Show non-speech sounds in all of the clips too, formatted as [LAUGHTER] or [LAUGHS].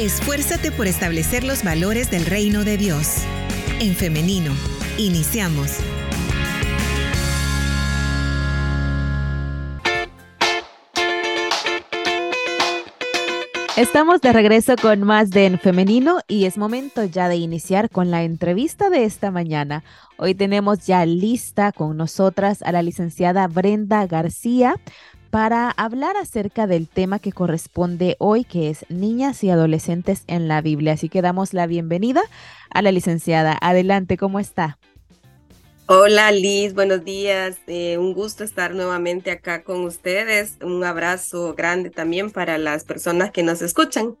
Esfuérzate por establecer los valores del reino de Dios. En femenino, iniciamos. Estamos de regreso con más de En Femenino y es momento ya de iniciar con la entrevista de esta mañana. Hoy tenemos ya lista con nosotras a la licenciada Brenda García para hablar acerca del tema que corresponde hoy, que es niñas y adolescentes en la Biblia. Así que damos la bienvenida a la licenciada. Adelante, ¿cómo está? Hola Liz, buenos días. Eh, un gusto estar nuevamente acá con ustedes. Un abrazo grande también para las personas que nos escuchan.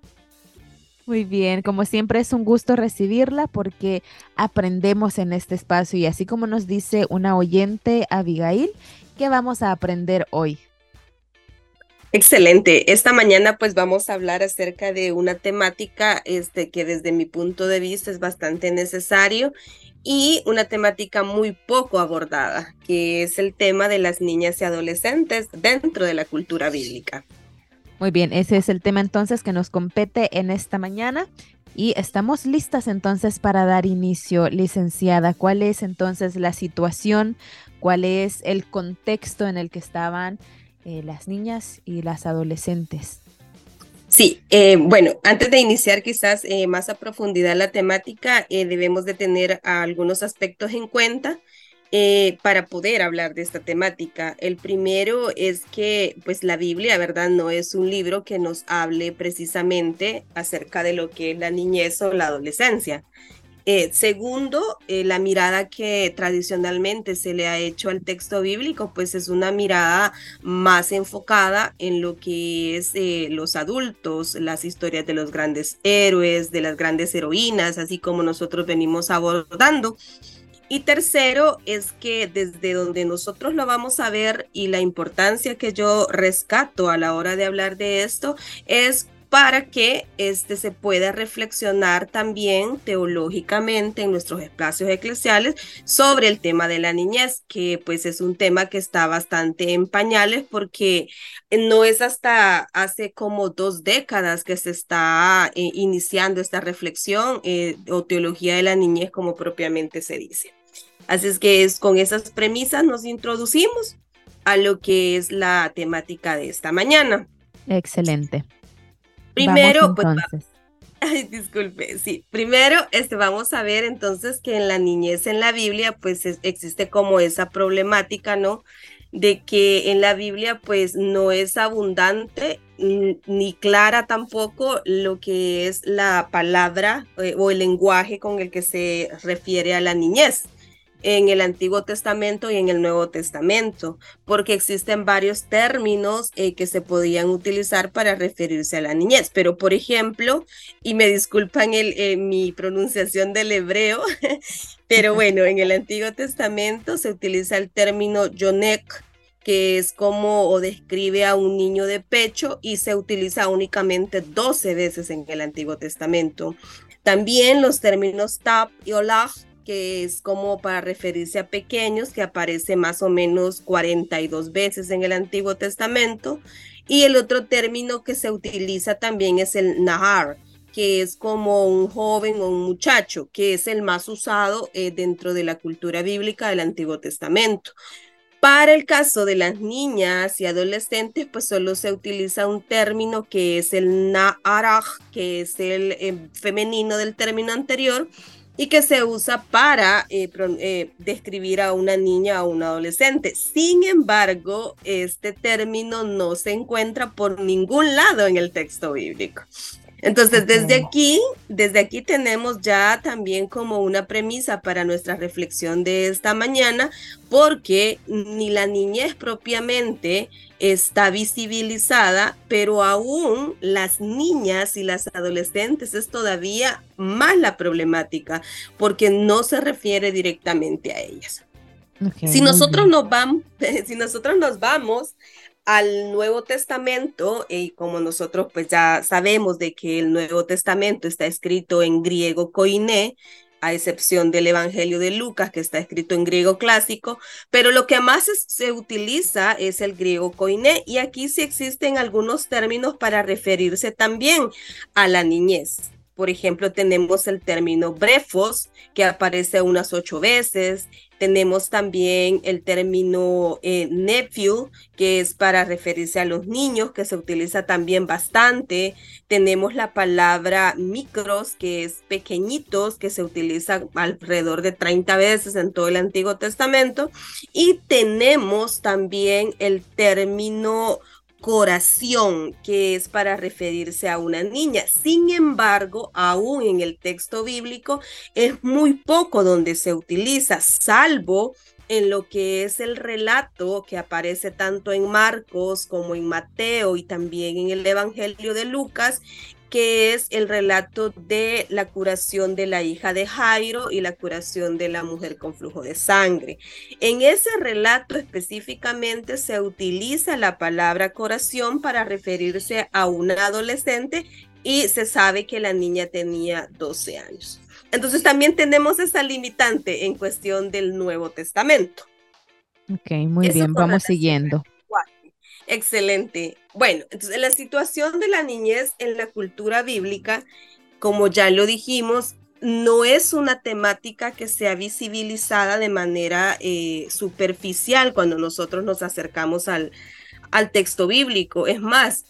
Muy bien, como siempre es un gusto recibirla porque aprendemos en este espacio y así como nos dice una oyente Abigail, ¿qué vamos a aprender hoy? Excelente. Esta mañana pues vamos a hablar acerca de una temática este, que desde mi punto de vista es bastante necesario y una temática muy poco abordada, que es el tema de las niñas y adolescentes dentro de la cultura bíblica. Muy bien, ese es el tema entonces que nos compete en esta mañana y estamos listas entonces para dar inicio, licenciada. ¿Cuál es entonces la situación? ¿Cuál es el contexto en el que estaban eh, las niñas y las adolescentes? Sí, eh, bueno, antes de iniciar quizás eh, más a profundidad la temática, eh, debemos de tener algunos aspectos en cuenta para poder hablar de esta temática. El primero es que pues la Biblia, ¿verdad? No es un libro que nos hable precisamente acerca de lo que es la niñez o la adolescencia. Eh, segundo, eh, la mirada que tradicionalmente se le ha hecho al texto bíblico, pues es una mirada más enfocada en lo que es eh, los adultos, las historias de los grandes héroes, de las grandes heroínas, así como nosotros venimos abordando. Y tercero es que desde donde nosotros lo vamos a ver y la importancia que yo rescato a la hora de hablar de esto es para que este se pueda reflexionar también teológicamente en nuestros espacios eclesiales sobre el tema de la niñez, que pues es un tema que está bastante en pañales porque no es hasta hace como dos décadas que se está eh, iniciando esta reflexión eh, o teología de la niñez como propiamente se dice. Así es que es con esas premisas nos introducimos a lo que es la temática de esta mañana. Excelente. Primero, pues, [LAUGHS] ay, disculpe, sí. Primero, este, vamos a ver entonces que en la niñez en la Biblia, pues existe como esa problemática, ¿no? De que en la Biblia, pues no es abundante ni clara tampoco lo que es la palabra eh, o el lenguaje con el que se refiere a la niñez en el Antiguo Testamento y en el Nuevo Testamento, porque existen varios términos eh, que se podían utilizar para referirse a la niñez. Pero, por ejemplo, y me disculpan el, eh, mi pronunciación del hebreo, [LAUGHS] pero [LAUGHS] bueno, en el Antiguo Testamento se utiliza el término yonek, que es como o describe a un niño de pecho y se utiliza únicamente 12 veces en el Antiguo Testamento. También los términos tab y olach que es como para referirse a pequeños, que aparece más o menos 42 veces en el Antiguo Testamento. Y el otro término que se utiliza también es el nahar, que es como un joven o un muchacho, que es el más usado eh, dentro de la cultura bíblica del Antiguo Testamento. Para el caso de las niñas y adolescentes, pues solo se utiliza un término que es el na'araj, que es el eh, femenino del término anterior, y que se usa para eh, eh, describir a una niña o un adolescente. Sin embargo, este término no se encuentra por ningún lado en el texto bíblico. Entonces, desde aquí, desde aquí tenemos ya también como una premisa para nuestra reflexión de esta mañana, porque ni la niñez propiamente está visibilizada, pero aún las niñas y las adolescentes es todavía más la problemática, porque no se refiere directamente a ellas. si nosotros nos vamos, [LAUGHS] si nosotros nos vamos al Nuevo Testamento, y como nosotros pues ya sabemos de que el Nuevo Testamento está escrito en griego koiné, a excepción del Evangelio de Lucas, que está escrito en griego clásico, pero lo que más se utiliza es el griego koiné, y aquí sí existen algunos términos para referirse también a la niñez. Por ejemplo, tenemos el término brefos, que aparece unas ocho veces. Tenemos también el término eh, nephew, que es para referirse a los niños, que se utiliza también bastante. Tenemos la palabra micros, que es pequeñitos, que se utiliza alrededor de 30 veces en todo el Antiguo Testamento. Y tenemos también el término coración, que es para referirse a una niña. Sin embargo, aún en el texto bíblico es muy poco donde se utiliza, salvo en lo que es el relato que aparece tanto en Marcos como en Mateo y también en el Evangelio de Lucas, que es el relato de la curación de la hija de Jairo y la curación de la mujer con flujo de sangre. En ese relato específicamente se utiliza la palabra curación para referirse a una adolescente y se sabe que la niña tenía 12 años. Entonces también tenemos esa limitante en cuestión del Nuevo Testamento. Ok, muy bien, vamos siguiendo. Excelente. Bueno, entonces la situación de la niñez en la cultura bíblica, como ya lo dijimos, no es una temática que sea visibilizada de manera eh, superficial cuando nosotros nos acercamos al, al texto bíblico. Es más,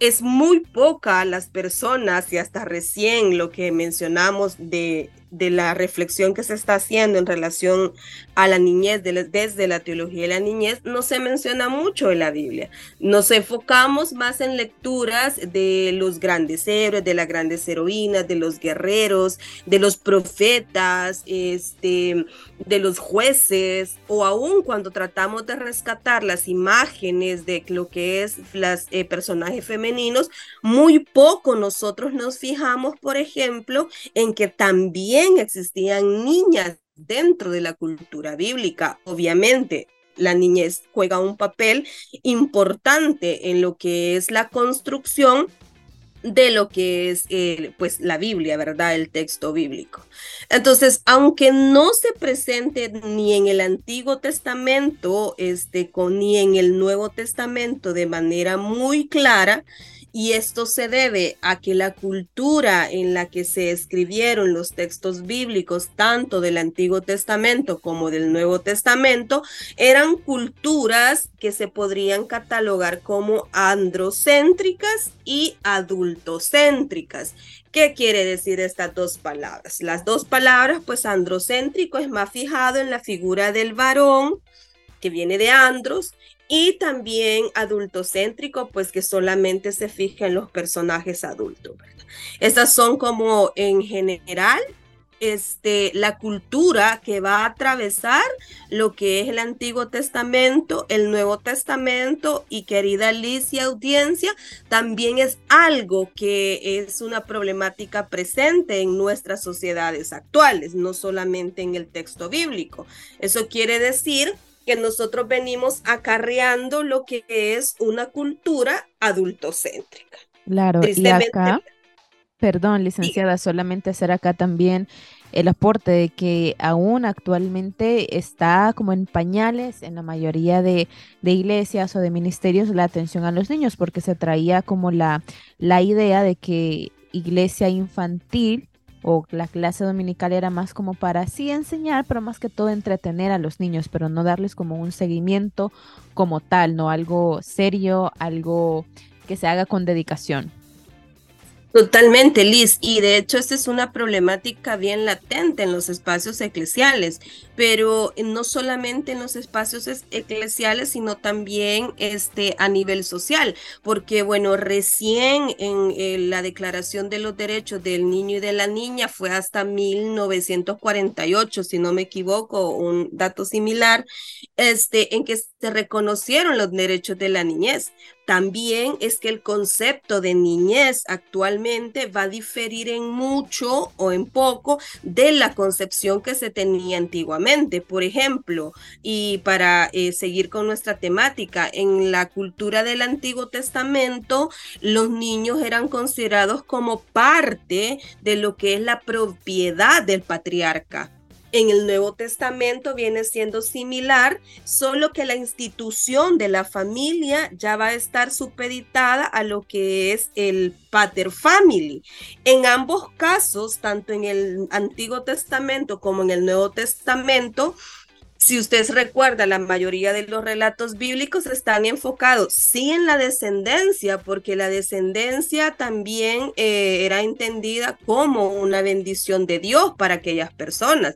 es muy poca las personas y hasta recién lo que mencionamos de de la reflexión que se está haciendo en relación a la niñez desde la teología de la niñez, no se menciona mucho en la Biblia. Nos enfocamos más en lecturas de los grandes héroes, de las grandes heroínas, de los guerreros, de los profetas, este, de los jueces, o aún cuando tratamos de rescatar las imágenes de lo que es los eh, personajes femeninos, muy poco nosotros nos fijamos, por ejemplo, en que también existían niñas dentro de la cultura bíblica. Obviamente, la niñez juega un papel importante en lo que es la construcción de lo que es eh, pues la Biblia, ¿verdad? El texto bíblico. Entonces, aunque no se presente ni en el Antiguo Testamento, este, con, ni en el Nuevo Testamento de manera muy clara, y esto se debe a que la cultura en la que se escribieron los textos bíblicos, tanto del Antiguo Testamento como del Nuevo Testamento, eran culturas que se podrían catalogar como androcéntricas y adultocéntricas. ¿Qué quiere decir estas dos palabras? Las dos palabras, pues androcéntrico es más fijado en la figura del varón, que viene de andros, y también adultocéntrico, pues que solamente se fija en los personajes adultos. Estas son como en general este, la cultura que va a atravesar lo que es el Antiguo Testamento, el Nuevo Testamento y querida y audiencia, también es algo que es una problemática presente en nuestras sociedades actuales, no solamente en el texto bíblico. Eso quiere decir que nosotros venimos acarreando lo que es una cultura adultocéntrica. Claro, y acá, perdón, licenciada, solamente hacer acá también el aporte de que aún actualmente está como en pañales en la mayoría de, de, iglesias o de ministerios la atención a los niños, porque se traía como la, la idea de que iglesia infantil o la clase dominical era más como para sí enseñar, pero más que todo entretener a los niños, pero no darles como un seguimiento como tal, no algo serio, algo que se haga con dedicación. Totalmente, Liz. Y de hecho, esta es una problemática bien latente en los espacios eclesiales, pero no solamente en los espacios eclesiales, sino también este, a nivel social, porque bueno, recién en, la Declaración de los Derechos del Niño y de la Niña fue hasta 1948, si no me equivoco, un dato similar, este, en que se reconocieron los derechos de la niñez también es que el concepto de niñez actualmente va a diferir en mucho o en poco de la concepción que se tenía antiguamente. Por ejemplo, y para eh, seguir con nuestra temática, en la cultura del Antiguo Testamento, los niños eran considerados como parte de lo que es la propiedad del patriarca en el Nuevo Testamento viene siendo similar, solo que la institución de la familia ya va a estar supeditada a lo que es el pater family. En ambos casos, tanto en el Antiguo Testamento como en el Nuevo Testamento, si usted recuerda, la mayoría de los relatos bíblicos están enfocados sí en la descendencia, porque la descendencia también eh, era entendida como una bendición de Dios para aquellas personas.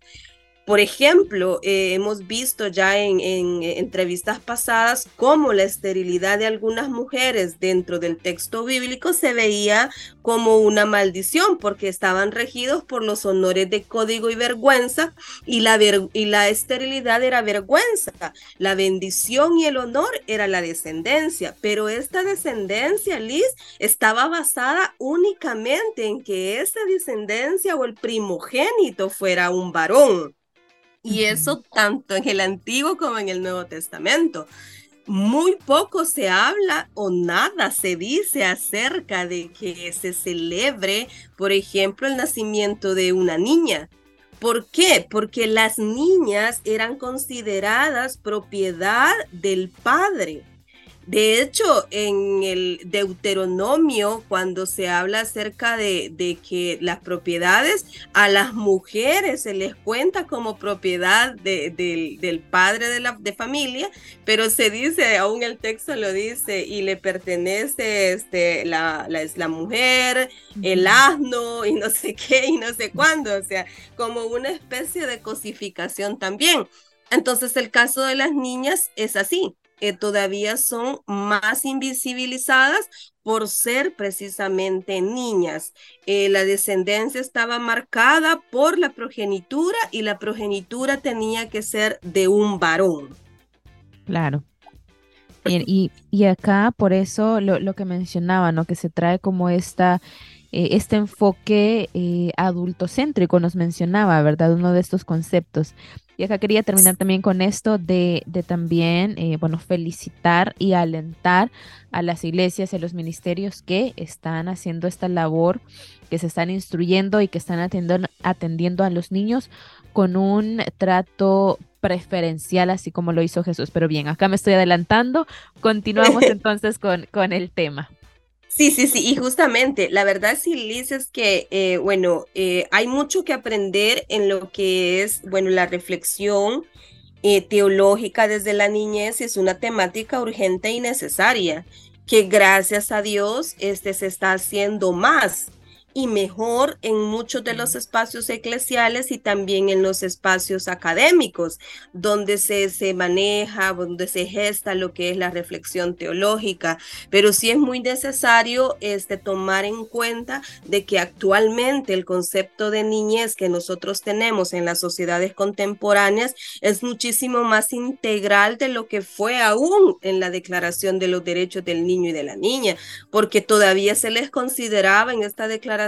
Por ejemplo, eh, hemos visto ya en, entrevistas pasadas cómo la esterilidad de algunas mujeres dentro del texto bíblico se veía como una maldición porque estaban regidos por los honores de código y vergüenza y la, y la esterilidad era vergüenza. La bendición y el honor era la descendencia, pero esta descendencia, Liz, estaba basada únicamente en que esa descendencia o el primogénito fuera un varón. Y eso tanto en el Antiguo como en el Nuevo Testamento. Muy poco se habla o nada se dice acerca de que se celebre, por ejemplo, el nacimiento de una niña. ¿Por qué? Porque las niñas eran consideradas propiedad del padre. De hecho, en el Deuteronomio, cuando se habla acerca de, que las propiedades a las mujeres se les cuenta como propiedad del padre de la de familia, pero se dice, aún el texto lo dice, y le pertenece este, la, la, la mujer, el asno y no sé qué y no sé cuándo, o sea, como una especie de cosificación también. Entonces el caso de las niñas es así, eh, todavía son más invisibilizadas por ser precisamente niñas. Eh, la descendencia estaba marcada por la progenitura y la progenitura tenía que ser de un varón. Claro. Y, y, acá por eso lo, lo, que mencionaba, ¿no? Que se trae como esta, eh, este enfoque adultocéntrico, nos mencionaba, ¿verdad? Uno de estos conceptos. Y acá quería terminar también con esto de, también, eh, bueno, felicitar y alentar a las iglesias y a los ministerios que están haciendo esta labor, que se están instruyendo y que están atendiendo, atendiendo a los niños con un trato preferencial, así como lo hizo Jesús. Pero bien, acá me estoy adelantando. Continuamos [LAUGHS] entonces con, con el tema. Sí, sí, sí, y justamente, la verdad, sí, Liz, es que, eh, bueno, eh, hay mucho que aprender en lo que es, bueno, la reflexión eh, teológica desde la niñez, es una temática urgente y necesaria, que gracias a Dios este, se está haciendo más y mejor en muchos de los espacios eclesiales y también en los espacios académicos, donde se, se maneja, donde se gesta lo que es la reflexión teológica. Pero sí es muy necesario este, tomar en cuenta de que actualmente el concepto de niñez que nosotros tenemos en las sociedades contemporáneas es muchísimo más integral de lo que fue aún en la Declaración de los Derechos del Niño y de la Niña, porque todavía se les consideraba en esta declaración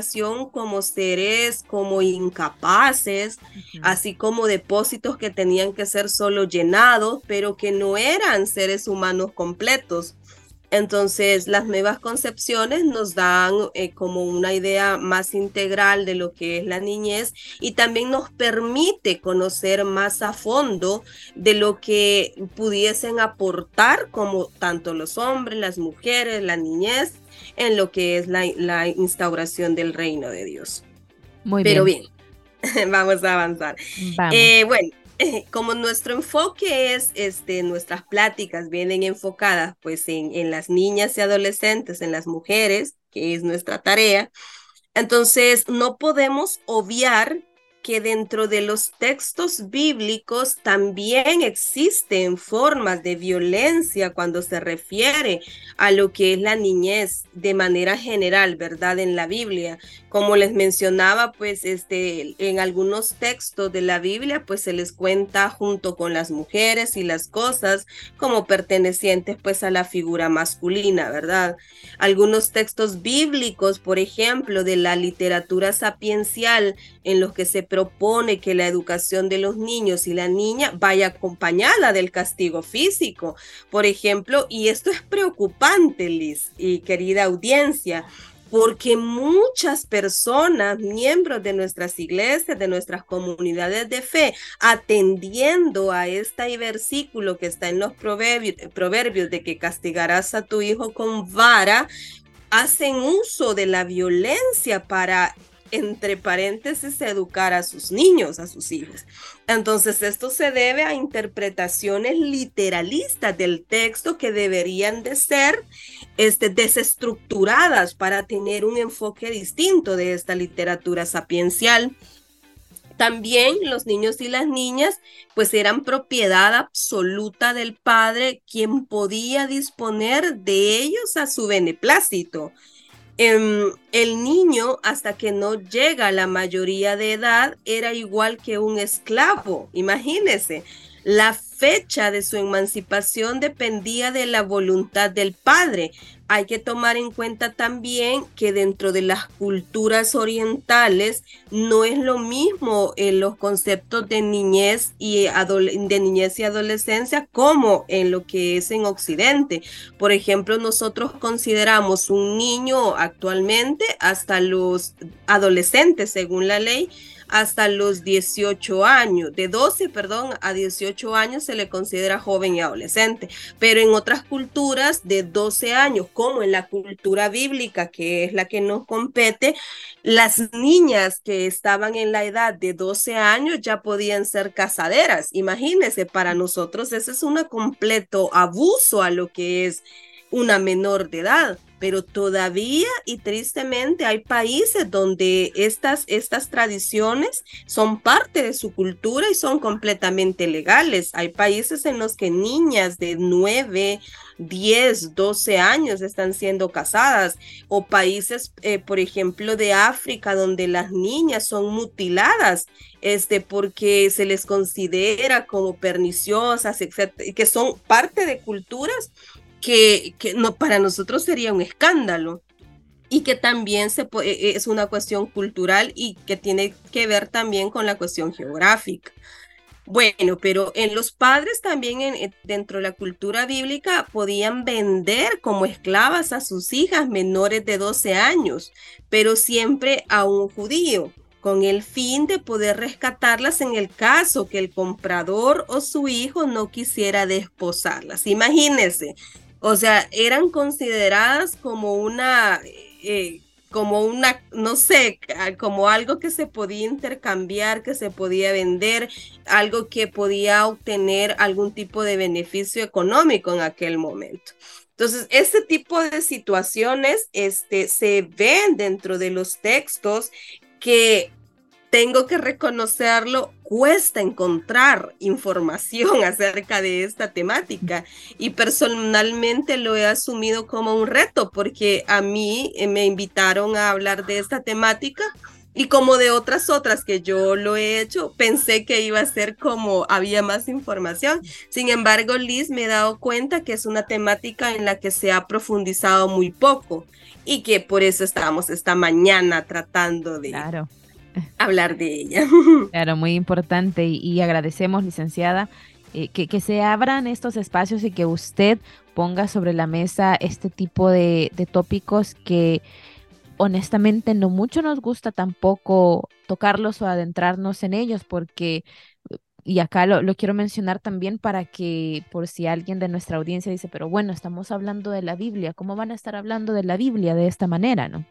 como seres como incapaces, así como depósitos que tenían que ser solo llenados, pero que no eran seres humanos completos. Entonces, las nuevas concepciones nos dan eh, como una idea más integral de lo que es la niñez y también nos permite conocer más a fondo de lo que pudiesen aportar como tanto los hombres, las mujeres, la niñez en lo que es la, instauración del reino de Dios. Muy Pero bien, [LAUGHS] vamos a avanzar. Eh, bueno, [LAUGHS] como nuestro enfoque es, este, nuestras pláticas vienen enfocadas pues en, en las niñas y adolescentes, en las mujeres, que es nuestra tarea, entonces no podemos obviar que dentro de los textos bíblicos también existen formas de violencia cuando se refiere a lo que es la niñez de manera general, ¿verdad? En la Biblia. Como les mencionaba, pues este, en algunos textos de la Biblia, pues se les cuenta junto con las mujeres y las cosas como pertenecientes pues a la figura masculina, ¿verdad? Algunos textos bíblicos, por ejemplo, de la literatura sapiencial, en los que se propone que la educación de los niños y la niña vaya acompañada del castigo físico, por ejemplo, y esto es preocupante, Liz y querida audiencia porque muchas personas, miembros de nuestras iglesias, de nuestras comunidades de fe, atendiendo a este versículo que está en los proverbios, proverbios de que castigarás a tu hijo con vara, hacen uso de la violencia para entre paréntesis, educar a sus niños, a sus hijos. Entonces, esto se debe a interpretaciones literalistas del texto que deberían de ser este, desestructuradas para tener un enfoque distinto de esta literatura sapiencial. También los niños y las niñas pues eran propiedad absoluta del padre quien podía disponer de ellos a su beneplácito. Em, el niño, hasta que no llega a la mayoría de edad, era igual que un esclavo. Imagínese, la fecha de su emancipación dependía de la voluntad del padre. Hay que tomar en cuenta también que dentro de las culturas orientales no es lo mismo en los conceptos de niñez y de niñez y adolescencia como en lo que es en Occidente. Por ejemplo, nosotros consideramos un niño actualmente hasta los adolescentes, según la ley, hasta los 18 años. De 12, perdón, a 18 años se le considera joven y adolescente. Pero en otras culturas de 12 años, como en la cultura bíblica, que es la que nos compete, las niñas que estaban en la edad de 12 años ya podían ser casaderas. Imagínense, para nosotros ese es un completo abuso a lo que es una menor de edad pero todavía y tristemente hay países donde estas, estas tradiciones son parte de su cultura y son completamente legales. Hay países en los que niñas de 9, 10, 12 años están siendo casadas o países, eh, por ejemplo, de África donde las niñas son mutiladas este, porque se les considera como perniciosas, etcétera, que son parte de culturas que, no, para nosotros sería un escándalo y que también se e, es una cuestión cultural y que tiene que ver también con la cuestión geográfica. Bueno, pero en los padres también en, dentro de la cultura bíblica podían vender como esclavas a sus hijas menores de 12 años, pero siempre a un judío, con el fin de poder rescatarlas en el caso que el comprador o su hijo no quisiera desposarlas. Imagínense, o sea, eran consideradas como una, eh, como una, no sé, como algo que se podía intercambiar, que se podía vender, algo que podía obtener algún tipo de beneficio económico en aquel momento. Entonces, este tipo de situaciones este, se ven dentro de los textos que tengo que reconocerlo, cuesta encontrar información [LAUGHS] acerca de esta temática y personalmente lo he asumido como un reto porque a mí eh, me invitaron a hablar de esta temática y como de otras otras que yo lo he hecho, pensé que iba a ser como había más información. Sin embargo, Liz me he dado cuenta que es una temática en la que se ha profundizado muy poco y que por eso estábamos esta mañana tratando de, claro hablar de ella. [LAUGHS] Claro, muy importante y, agradecemos, licenciada, eh, que, que, se abran estos espacios y que usted ponga sobre la mesa este tipo de, tópicos que honestamente no mucho nos gusta tampoco tocarlos o adentrarnos en ellos porque y acá lo, lo, quiero mencionar también para que por si alguien de nuestra audiencia dice, pero bueno, estamos hablando de la Biblia, ¿cómo van a estar hablando de la Biblia de esta manera, no?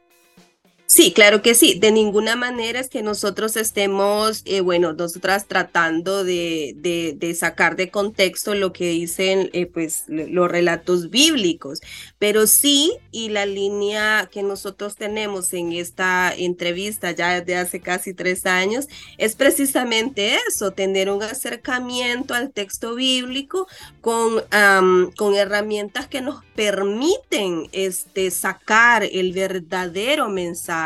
Sí, claro que sí. De ninguna manera es que nosotros estemos, eh, bueno, nosotras tratando de, de, sacar de contexto lo que dicen eh, pues los relatos bíblicos, pero sí, y la línea que nosotros tenemos en esta entrevista ya de hace casi tres años, es precisamente eso, tener un acercamiento al texto bíblico con, con herramientas que nos permiten este, sacar el verdadero mensaje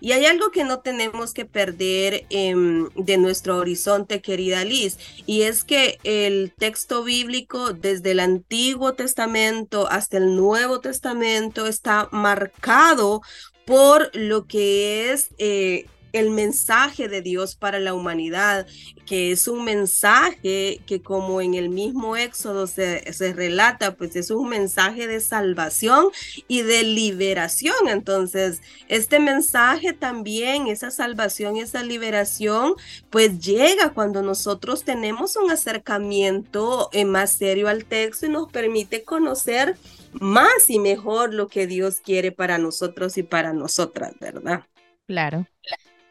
y hay algo que no tenemos que perder em, de nuestro horizonte, querida Liz, y es que el texto bíblico desde el Antiguo Testamento hasta el Nuevo Testamento está marcado por lo que es eh, el mensaje de Dios para la humanidad, que es un mensaje que como en el mismo Éxodo se, relata, pues es un mensaje de salvación y de liberación. Entonces, este mensaje también, esa salvación esa liberación, pues llega cuando nosotros tenemos un acercamiento eh, más serio al texto y nos permite conocer más y mejor lo que Dios quiere para nosotros y para nosotras, ¿verdad? Claro.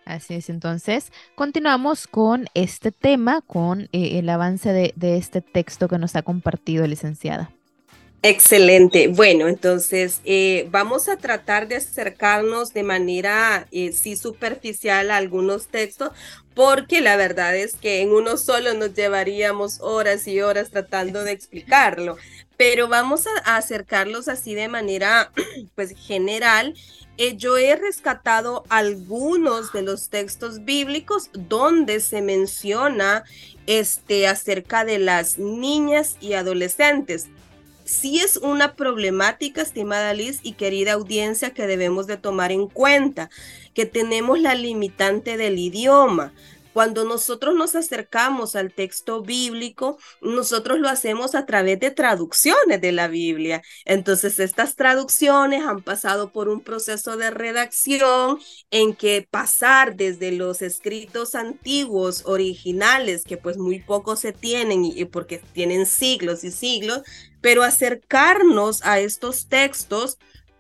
Así es, entonces continuamos con este tema, con eh, el avance de, este texto que nos ha compartido licenciada. Excelente. Bueno, entonces eh, vamos a tratar de acercarnos de manera eh, sí superficial a algunos textos, porque la verdad es que en uno solo nos llevaríamos horas y horas tratando de explicarlo, pero vamos a, acercarlos así de manera [CLEARS THROAT] pues general eh, yo he rescatado algunos de los textos bíblicos donde se menciona este, acerca de las niñas y adolescentes. Sí es una problemática, estimada Liz y querida audiencia, que debemos de tomar en cuenta, que tenemos la limitante del idioma. Cuando nosotros nos acercamos al texto bíblico, nosotros lo hacemos a través de traducciones de la Biblia. Entonces, estas traducciones han pasado por un proceso de redacción en que pasar desde los escritos antiguos, originales, que pues muy pocos se tienen y porque tienen siglos y siglos, pero acercarnos a estos textos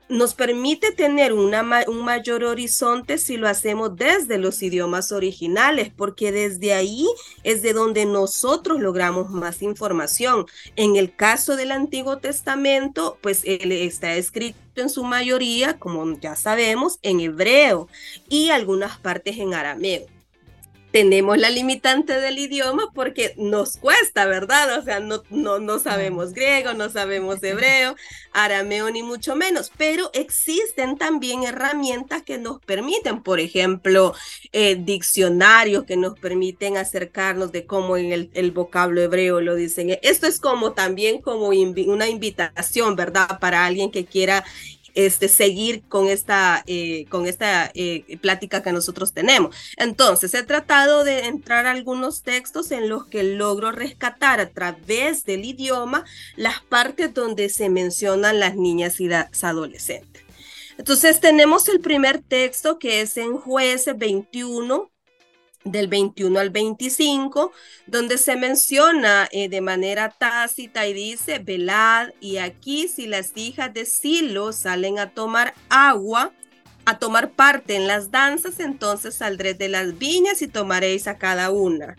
nos permite tener un mayor horizonte si lo hacemos desde los idiomas originales, porque desde ahí es de donde nosotros logramos más información. En el caso del Antiguo Testamento, pues él está escrito en su mayoría, como ya sabemos, en hebreo y algunas partes en arameo tenemos la limitante del idioma porque nos cuesta, ¿verdad? O sea, no, no, no sabemos griego, no sabemos hebreo, arameo ni mucho menos, pero existen también herramientas que nos permiten, por ejemplo, eh, diccionarios que nos permiten acercarnos de cómo en el, el, vocablo hebreo lo dicen. Esto es como también como una invitación, ¿verdad? Para alguien que quiera este, seguir con esta, eh, con esta eh, plática que nosotros tenemos. Entonces, he tratado de entrar a algunos textos en los que logro rescatar a través del idioma las partes donde se mencionan las niñas y las adolescentes. Entonces, tenemos el primer texto que es en jueces 21, del 21 al 25, donde se menciona eh, de manera tácita y dice, velad, y aquí si las hijas de Silo salen a tomar agua, a tomar parte en las danzas, entonces saldré de las viñas y tomaréis a cada una.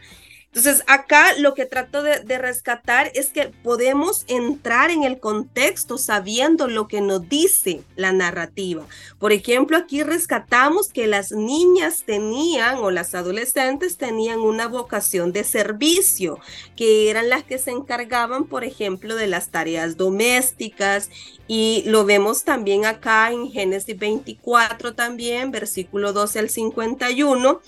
Entonces, acá lo que trato de, rescatar es que podemos entrar en el contexto sabiendo lo que nos dice la narrativa. Por ejemplo, aquí rescatamos que las niñas tenían o las adolescentes tenían una vocación de servicio, que eran las que se encargaban, por ejemplo, de las tareas domésticas. Y lo vemos también acá en Génesis 24 también, versículo 12 al 51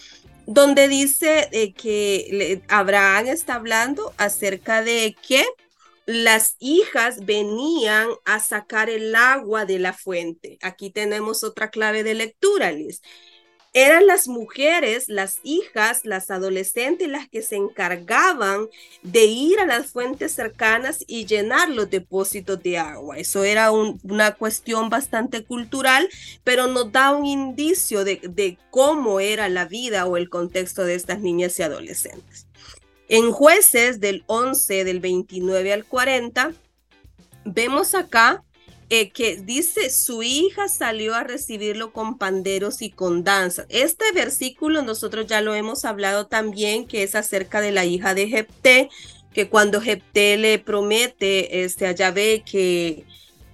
donde dice eh, que Abraham está hablando acerca de que las hijas venían a sacar el agua de la fuente. Aquí tenemos otra clave de lectura, Liz eran las mujeres, las hijas, las adolescentes las que se encargaban de ir a las fuentes cercanas y llenar los depósitos de agua. Eso era una cuestión bastante cultural, pero nos da un indicio de, de cómo era la vida o el contexto de estas niñas y adolescentes. En jueces del 11, del 29 al 40, vemos acá eh, que dice, su hija salió a recibirlo con panderos y con danzas. Este versículo nosotros ya lo hemos hablado también, que es acerca de la hija de Jepté, que cuando Jepté le promete este, a Yahvé que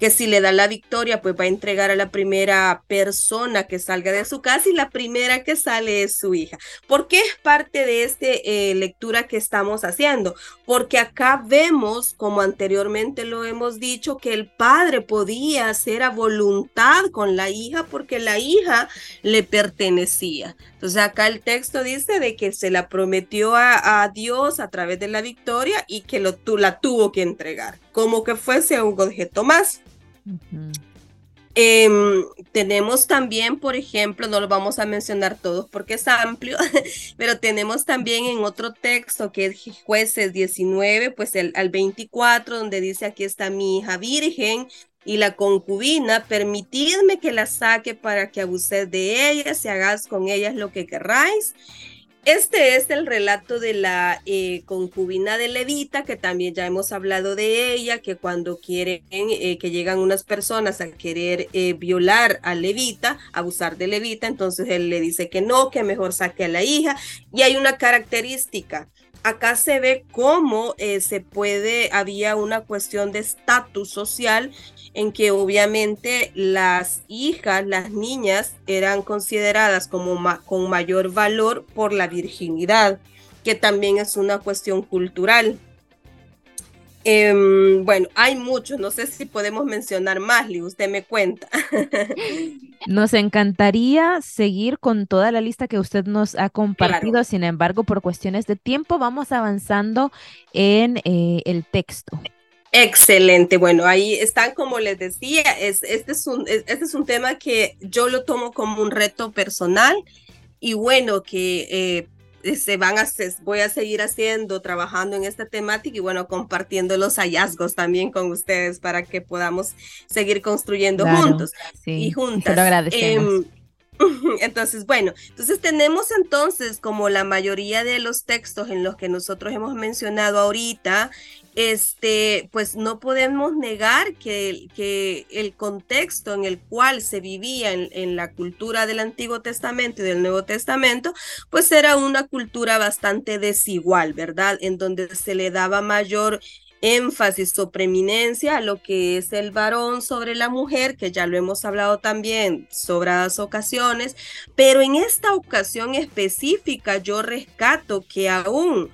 que si le da la victoria, pues va a entregar a la primera persona que salga de su casa y la primera que sale es su hija. ¿Por qué es parte de esta eh, lectura que estamos haciendo? Porque acá vemos, como anteriormente lo hemos dicho, que el padre podía hacer a voluntad con la hija porque la hija le pertenecía. Entonces acá el texto dice de que se la prometió a, Dios a través de la victoria y que lo, la tuvo que entregar, como que fuese un objeto más. Em, tenemos también, por ejemplo, no lo vamos a mencionar todos porque es amplio, [LAUGHS] pero tenemos también en otro texto que es jueces 19, pues el, al 24, donde dice, aquí está mi hija virgen y la concubina, permitidme que la saque para que abuséis de ella, si hagas con ellas lo que querráis. Este es el relato de la eh, concubina de Levita, que también ya hemos hablado de ella, que cuando quieren, eh, que llegan unas personas a querer eh, violar a Levita, abusar de Levita, entonces él le dice que no, que mejor saque a la hija. Y hay una característica, acá se ve cómo se puede, había una cuestión de estatus social en que obviamente las hijas, las niñas, eran consideradas como con mayor valor por la virginidad, que también es una cuestión cultural. Em, bueno, hay muchos, no sé si podemos mencionar más, Lee, usted me cuenta. [LAUGHS] Nos encantaría seguir con toda la lista que usted nos ha compartido, sin embargo, por cuestiones de tiempo, vamos avanzando en eh, el texto. Excelente, bueno, ahí están, como les decía, es, este, es un, este es un tema que yo lo tomo como un reto personal y bueno, que eh, se van a, voy a seguir haciendo, trabajando en esta temática y bueno, compartiendo los hallazgos también con ustedes para que podamos seguir construyendo juntos y juntas. agradecemos. Em, [LAUGHS] entonces, bueno, entonces tenemos entonces como la mayoría de los textos en los que nosotros hemos mencionado ahorita, este, pues no podemos negar que, que el contexto en el cual se vivía en, la cultura del Antiguo Testamento y del Nuevo Testamento, pues era una cultura bastante desigual, ¿verdad? En donde se le daba mayor énfasis o preeminencia a lo que es el varón sobre la mujer, que ya lo hemos hablado también sobradas ocasiones, pero en esta ocasión específica yo rescato que aún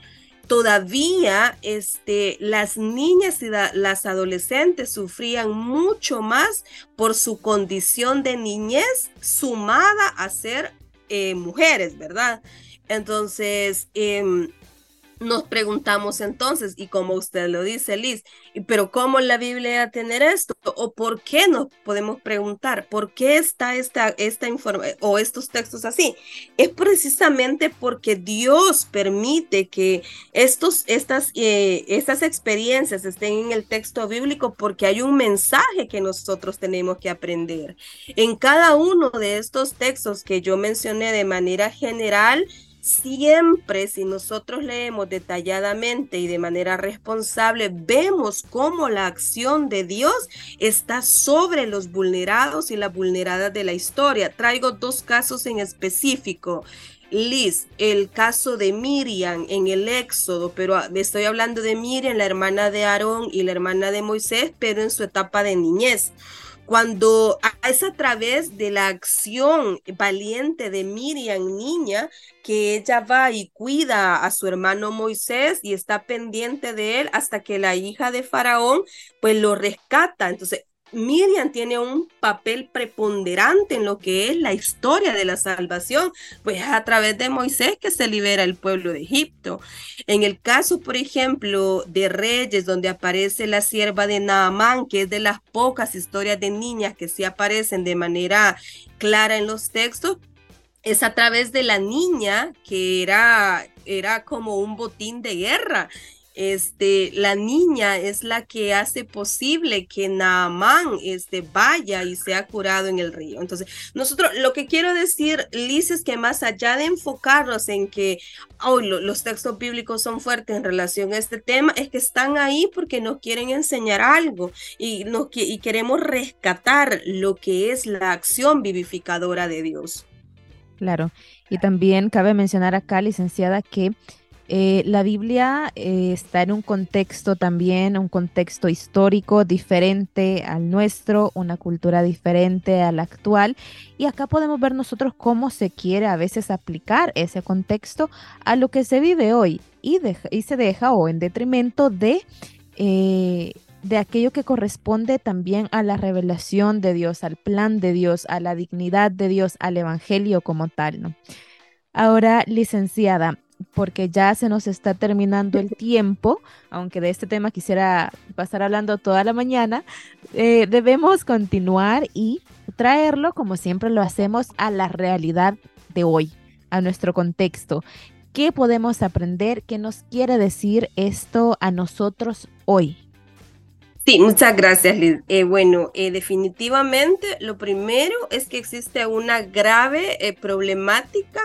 todavía este, las niñas y las adolescentes sufrían mucho más por su condición de niñez sumada a ser eh, mujeres, ¿verdad? Entonces, eh, nos preguntamos entonces, y como usted lo dice, Liz, pero ¿cómo la Biblia tener esto? ¿O por qué nos podemos preguntar? ¿Por qué está esta, esta información o estos textos así? Es precisamente porque Dios permite que estos, estas, eh, estas experiencias estén en el texto bíblico porque hay un mensaje que nosotros tenemos que aprender. En cada uno de estos textos que yo mencioné de manera general, Siempre si nosotros leemos detalladamente y de manera responsable, vemos cómo la acción de Dios está sobre los vulnerados y las vulneradas de la historia. Traigo dos casos en específico. Liz, el caso de Miriam en el Éxodo, pero estoy hablando de Miriam, la hermana de Aarón y la hermana de Moisés, pero en su etapa de niñez cuando es a través de la acción valiente de Miriam, niña, que ella va y cuida a su hermano Moisés y está pendiente de él hasta que la hija de Faraón pues lo rescata. Entonces, Miriam tiene un papel preponderante en lo que es la historia de la salvación, pues a través de Moisés que se libera el pueblo de Egipto. En el caso, por ejemplo, de Reyes, donde aparece la sierva de Naamán, que es de las pocas historias de niñas que sí aparecen de manera clara en los textos, es a través de la niña que era, era como un botín de guerra este, la niña es la que hace posible que Naamán este, vaya y sea curado en el río. Entonces, nosotros, lo que quiero decir, Liz, es que más allá de enfocarnos en que hoy los textos bíblicos son fuertes en relación a este tema, es que están ahí porque nos quieren enseñar algo y, nos, y queremos rescatar lo que es la acción vivificadora de Dios. Claro, y también cabe mencionar acá, licenciada, que eh, la Biblia eh, está en un contexto también, un contexto histórico diferente al nuestro, una cultura diferente a la actual. Y acá podemos ver nosotros cómo se quiere a veces aplicar ese contexto a lo que se vive hoy y, se deja o en detrimento de... Eh, de aquello que corresponde también a la revelación de Dios, al plan de Dios, a la dignidad de Dios, al Evangelio como tal, ¿no? Ahora, licenciada, porque ya se nos está terminando el [LAUGHS] tiempo, aunque de este tema quisiera pasar hablando toda la mañana, eh, debemos continuar y traerlo, como siempre lo hacemos, a la realidad de hoy, a nuestro contexto. ¿Qué podemos aprender? ¿Qué nos quiere decir esto a nosotros hoy? Sí, muchas gracias, Liz. Eh, bueno, eh, definitivamente lo primero es que existe una grave problemática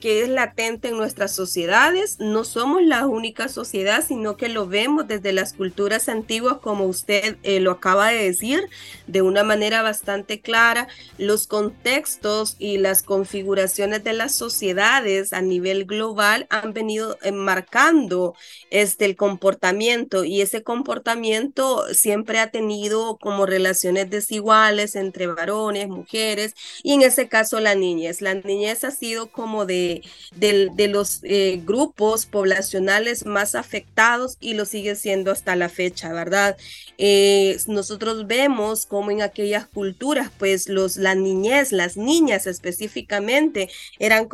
que es latente en nuestras sociedades. No somos la única sociedad, sino que lo vemos desde las culturas antiguas, como usted eh, lo acaba de decir, de una manera bastante clara. Los contextos y las configuraciones de las sociedades a nivel global han venido marcando este, el comportamiento y ese comportamiento siempre ha tenido como relaciones desiguales entre varones, mujeres y en ese caso la niñez. La niñez ha sido como de de, los eh, grupos poblacionales más afectados y lo sigue siendo hasta la fecha, ¿verdad? Eh, nosotros vemos como en aquellas culturas, pues los, la niñez, las niñas específicamente, eran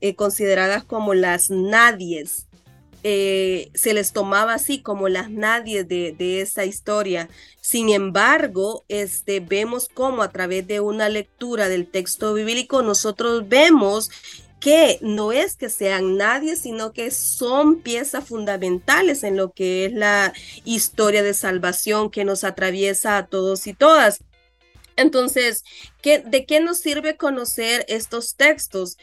eh, consideradas como las nadies. se les tomaba así como las nadies de, de, esa historia. Sin embargo, este, vemos como a través de una lectura del texto bíblico nosotros vemos que no es que sean nadie, sino que son piezas fundamentales en lo que es la historia de salvación que nos atraviesa a todos y todas. Entonces, ¿qué, ¿de qué nos sirve conocer estos textos?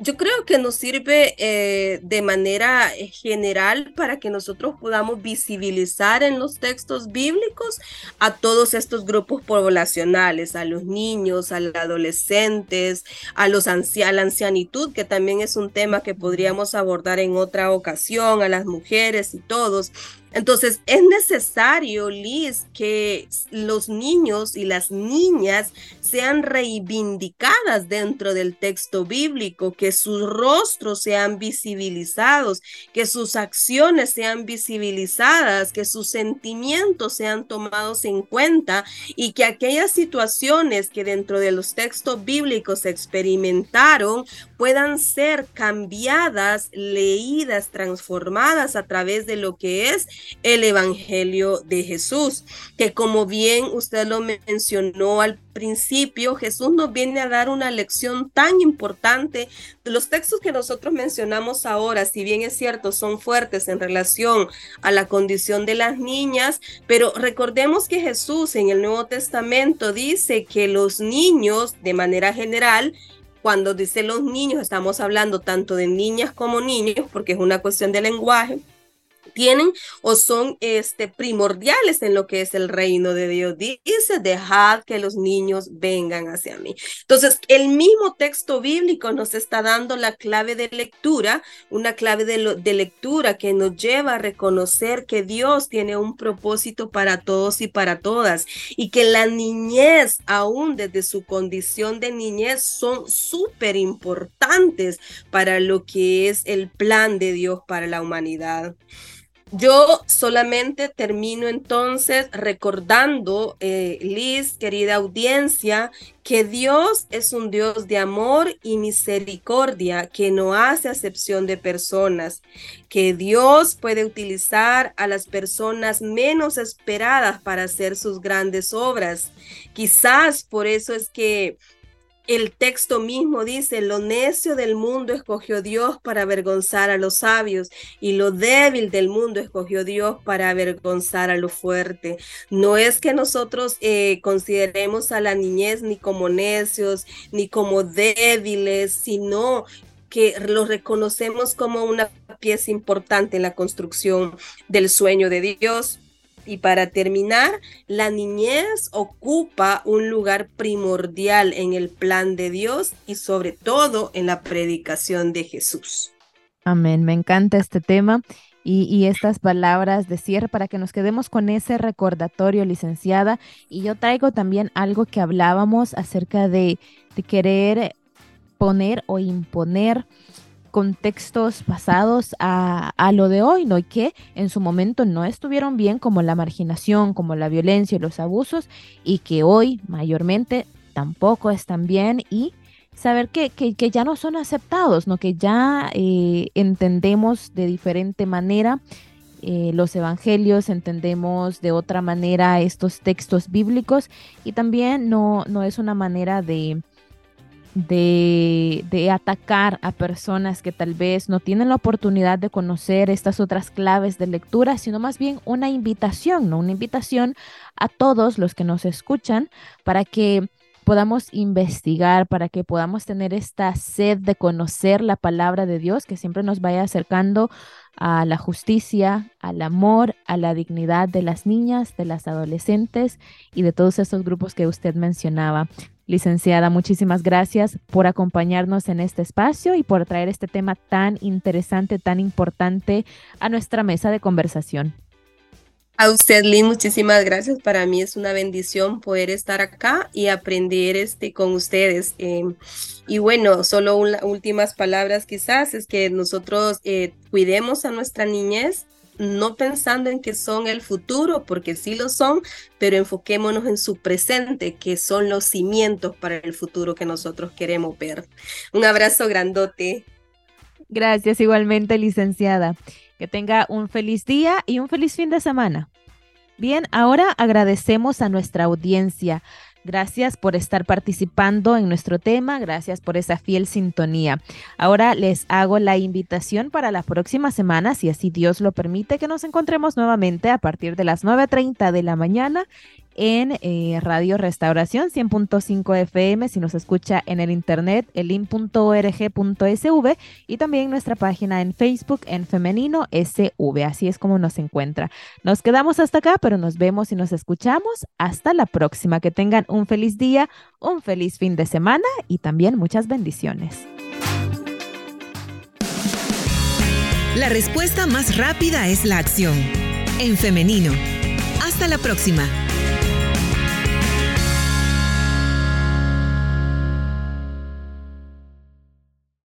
Yo creo que nos sirve eh, de manera eh, general para que nosotros podamos visibilizar en los textos bíblicos a todos estos grupos poblacionales, a los niños, a los adolescentes, a, los a la ancianitud, que también es un tema que podríamos abordar en otra ocasión, a las mujeres y todos. Entonces, es necesario, Liz, que los niños y las niñas sean reivindicadas dentro del texto bíblico, que sus rostros sean visibilizados, que sus acciones sean visibilizadas, que sus sentimientos sean tomados en cuenta y que aquellas situaciones que dentro de los textos bíblicos se experimentaron puedan ser cambiadas, leídas, transformadas a través de lo que es el Evangelio de Jesús, que como bien usted lo mencionó al principio, Jesús nos viene a dar una lección tan importante. Los textos que nosotros mencionamos ahora, si bien es cierto, son fuertes en relación a la condición de las niñas, pero recordemos que Jesús en el Nuevo Testamento dice que los niños, de manera general, cuando dice los niños, estamos hablando tanto de niñas como niños, porque es una cuestión de lenguaje tienen o son este, primordiales en lo que es el reino de Dios. Dice, dejad que los niños vengan hacia mí. Entonces, el mismo texto bíblico nos está dando la clave de lectura, una clave de, de lectura que nos lleva a reconocer que Dios tiene un propósito para todos y para todas y que la niñez, aún desde su condición de niñez, son súper importantes para lo que es el plan de Dios para la humanidad. Yo solamente termino entonces recordando, eh, Liz, querida audiencia, que Dios es un Dios de amor y misericordia que no hace acepción de personas, que Dios puede utilizar a las personas menos esperadas para hacer sus grandes obras. Quizás por eso es que el texto mismo dice, lo necio del mundo escogió Dios para avergonzar a los sabios y lo débil del mundo escogió Dios para avergonzar a lo fuerte. No es que nosotros eh, consideremos a la niñez ni como necios ni como débiles, sino que lo reconocemos como una pieza importante en la construcción del sueño de Dios. Y para terminar, la niñez ocupa un lugar primordial en el plan de Dios y sobre todo en la predicación de Jesús. Amén, me encanta este tema y, estas palabras de cierre para que nos quedemos con ese recordatorio, licenciada. Y yo traigo también algo que hablábamos acerca de, querer poner o imponer contextos pasados a, lo de hoy, ¿no? Y que en su momento no estuvieron bien, como la marginación, como la violencia y los abusos, y que hoy mayormente tampoco están bien y saber que, que, ya no son aceptados, ¿no? Que ya eh, entendemos de diferente manera eh, los evangelios, entendemos de otra manera estos textos bíblicos y también no, no es una manera de de, atacar a personas que tal vez no tienen la oportunidad de conocer estas otras claves de lectura, sino más bien una invitación, ¿no? Una invitación a todos los que nos escuchan para que podamos investigar, para que podamos tener esta sed de conocer la palabra de Dios, que siempre nos vaya acercando a la justicia, al amor, a la dignidad de las niñas, de las adolescentes y de todos estos grupos que usted mencionaba. Licenciada, muchísimas gracias por acompañarnos en este espacio y por traer este tema tan interesante, tan importante a nuestra mesa de conversación. A usted, Lynn, muchísimas gracias. Para mí es una bendición poder estar acá y aprender este, con ustedes. Em, y bueno, solo últimas palabras quizás es que nosotros eh, cuidemos a nuestra niñez, no pensando en que son el futuro, porque sí lo son, pero enfoquémonos en su presente, que son los cimientos para el futuro que nosotros queremos ver. Un abrazo grandote. Gracias igualmente, licenciada. Que tenga un feliz día y un feliz fin de semana. Bien, ahora agradecemos a nuestra audiencia. Gracias por estar participando en nuestro tema, gracias por esa fiel sintonía. Ahora les hago la invitación para la próxima semana, si así Dios lo permite, que nos encontremos nuevamente a partir de las 9.30 de la mañana en eh, Radio Restauración 100.5 FM, si nos escucha en el internet, elin.org.sv y también nuestra página en Facebook en femenino SV. Así es como nos encuentra. Nos quedamos hasta acá, pero nos vemos y nos escuchamos. Hasta la próxima. Que tengan un feliz día, un feliz fin de semana y también muchas bendiciones. La respuesta más rápida es la acción. En femenino. Hasta la próxima.